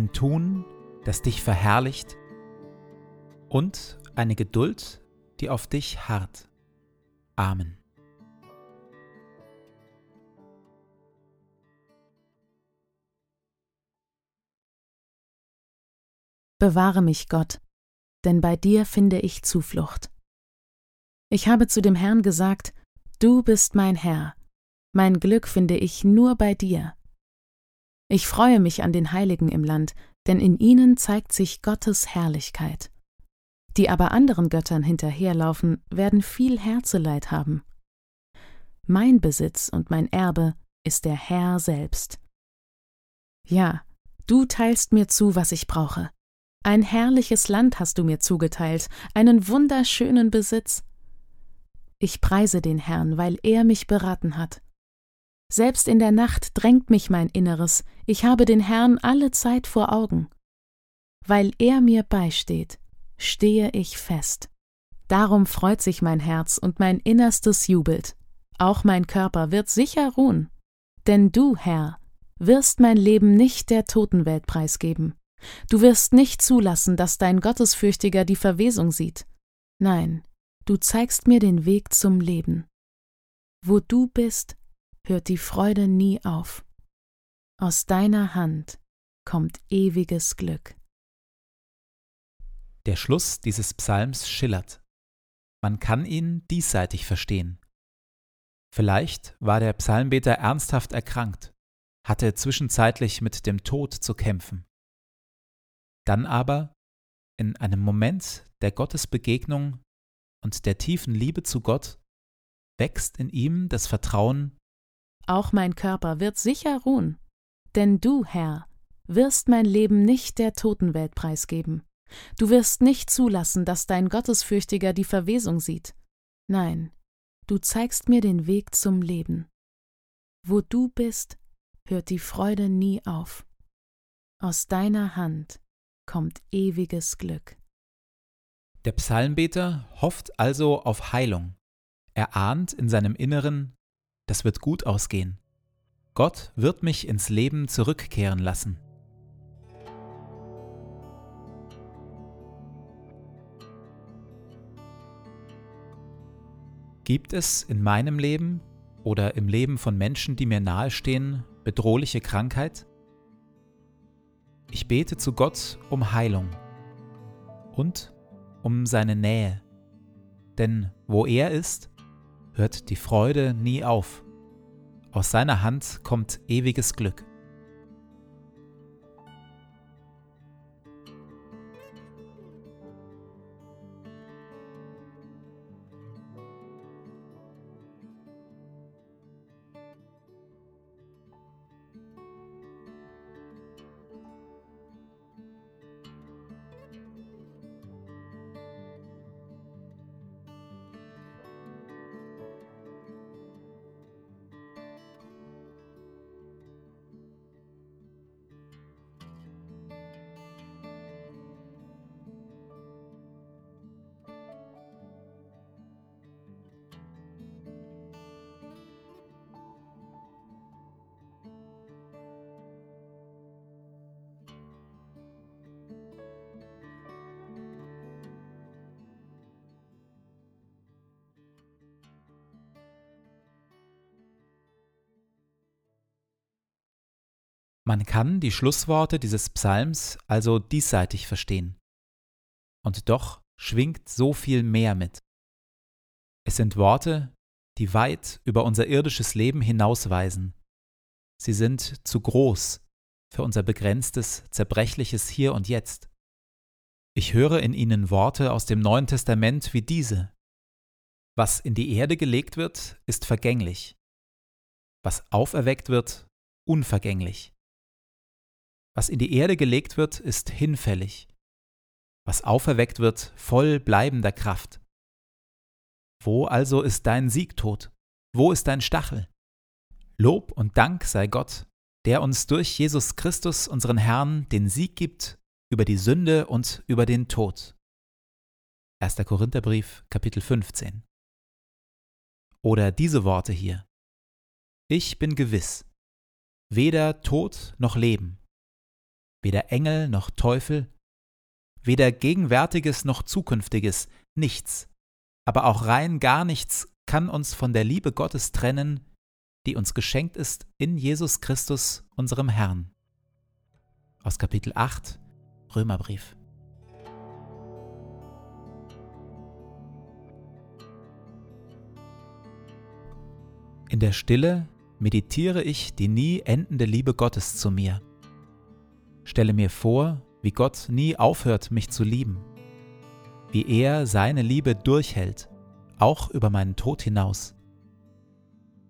ein Tun, das dich verherrlicht und eine Geduld, die auf dich harrt. Amen. Bewahre mich, Gott, denn bei dir finde ich Zuflucht. Ich habe zu dem Herrn gesagt, Du bist mein Herr, mein Glück finde ich nur bei dir. Ich freue mich an den Heiligen im Land, denn in ihnen zeigt sich Gottes Herrlichkeit. Die aber anderen Göttern hinterherlaufen, werden viel Herzeleid haben. Mein Besitz und mein Erbe ist der Herr selbst. Ja, du teilst mir zu, was ich brauche. Ein herrliches Land hast du mir zugeteilt, einen wunderschönen Besitz. Ich preise den Herrn, weil er mich beraten hat. Selbst in der Nacht drängt mich mein Inneres, ich habe den Herrn alle Zeit vor Augen. Weil er mir beisteht, stehe ich fest. Darum freut sich mein Herz und mein Innerstes jubelt. Auch mein Körper wird sicher ruhen. Denn du, Herr, wirst mein Leben nicht der Totenwelt preisgeben. Du wirst nicht zulassen, dass dein Gottesfürchtiger die Verwesung sieht. Nein, du zeigst mir den Weg zum Leben. Wo du bist, hört die Freude nie auf. Aus deiner Hand kommt ewiges Glück. Der Schluss dieses Psalms schillert. Man kann ihn diesseitig verstehen. Vielleicht war der Psalmbeter ernsthaft erkrankt, hatte zwischenzeitlich mit dem Tod zu kämpfen. Dann aber, in einem Moment der Gottesbegegnung und der tiefen Liebe zu Gott, wächst in ihm das Vertrauen auch mein Körper wird sicher ruhen. Denn du, Herr, wirst mein Leben nicht der Totenwelt preisgeben. Du wirst nicht zulassen, dass dein Gottesfürchtiger die Verwesung sieht. Nein, du zeigst mir den Weg zum Leben. Wo du bist, hört die Freude nie auf. Aus deiner Hand kommt ewiges Glück. Der Psalmbeter hofft also auf Heilung. Er ahnt in seinem Inneren, das wird gut ausgehen. Gott wird mich ins Leben zurückkehren lassen. Gibt es in meinem Leben oder im Leben von Menschen, die mir nahestehen, bedrohliche Krankheit? Ich bete zu Gott um Heilung und um seine Nähe. Denn wo er ist, hört die Freude nie auf. Aus seiner Hand kommt ewiges Glück. Man kann die Schlussworte dieses Psalms also diesseitig verstehen. Und doch schwingt so viel mehr mit. Es sind Worte, die weit über unser irdisches Leben hinausweisen. Sie sind zu groß für unser begrenztes, zerbrechliches Hier und Jetzt. Ich höre in ihnen Worte aus dem Neuen Testament wie diese. Was in die Erde gelegt wird, ist vergänglich. Was auferweckt wird, unvergänglich. Was in die Erde gelegt wird, ist hinfällig. Was auferweckt wird, voll bleibender Kraft. Wo also ist dein Siegtod? Wo ist dein Stachel? Lob und Dank sei Gott, der uns durch Jesus Christus, unseren Herrn, den Sieg gibt über die Sünde und über den Tod. 1. Korintherbrief, Kapitel 15. Oder diese Worte hier. Ich bin gewiss, weder Tod noch Leben, weder Engel noch Teufel, weder Gegenwärtiges noch Zukünftiges, nichts, aber auch rein gar nichts kann uns von der Liebe Gottes trennen, die uns geschenkt ist in Jesus Christus, unserem Herrn. Aus Kapitel 8 Römerbrief. In der Stille meditiere ich die nie endende Liebe Gottes zu mir Stelle mir vor, wie Gott nie aufhört, mich zu lieben, wie er seine Liebe durchhält, auch über meinen Tod hinaus,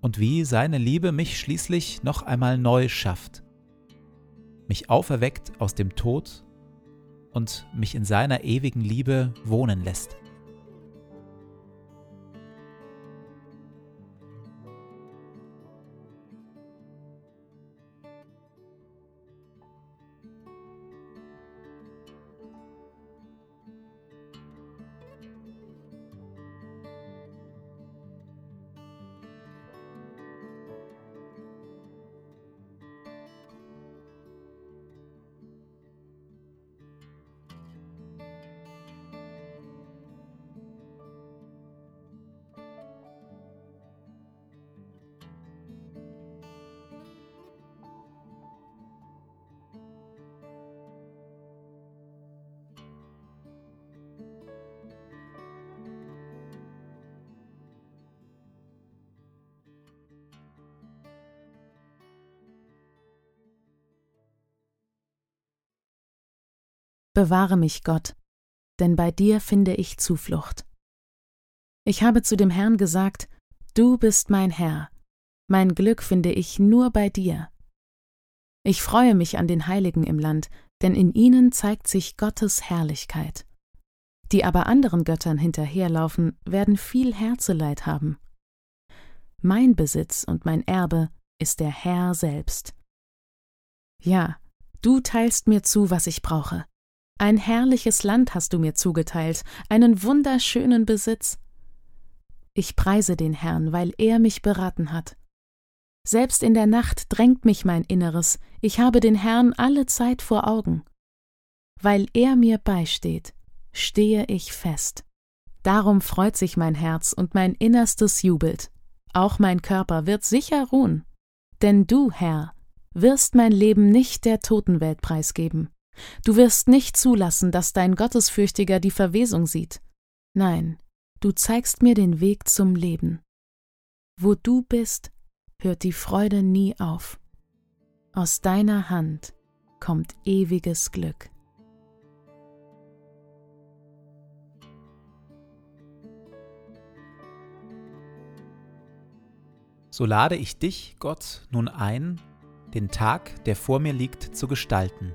und wie seine Liebe mich schließlich noch einmal neu schafft, mich auferweckt aus dem Tod und mich in seiner ewigen Liebe wohnen lässt. Bewahre mich, Gott, denn bei dir finde ich Zuflucht. Ich habe zu dem Herrn gesagt, Du bist mein Herr, mein Glück finde ich nur bei dir. Ich freue mich an den Heiligen im Land, denn in ihnen zeigt sich Gottes Herrlichkeit. Die aber anderen Göttern hinterherlaufen, werden viel Herzeleid haben. Mein Besitz und mein Erbe ist der Herr selbst. Ja, du teilst mir zu, was ich brauche. Ein herrliches Land hast du mir zugeteilt, einen wunderschönen Besitz. Ich preise den Herrn, weil er mich beraten hat. Selbst in der Nacht drängt mich mein Inneres, ich habe den Herrn alle Zeit vor Augen. Weil er mir beisteht, stehe ich fest. Darum freut sich mein Herz und mein Innerstes jubelt. Auch mein Körper wird sicher ruhen. Denn du, Herr, wirst mein Leben nicht der Totenwelt preisgeben. Du wirst nicht zulassen, dass dein Gottesfürchtiger die Verwesung sieht. Nein, du zeigst mir den Weg zum Leben. Wo du bist, hört die Freude nie auf. Aus deiner Hand kommt ewiges Glück. So lade ich dich, Gott, nun ein, den Tag, der vor mir liegt, zu gestalten.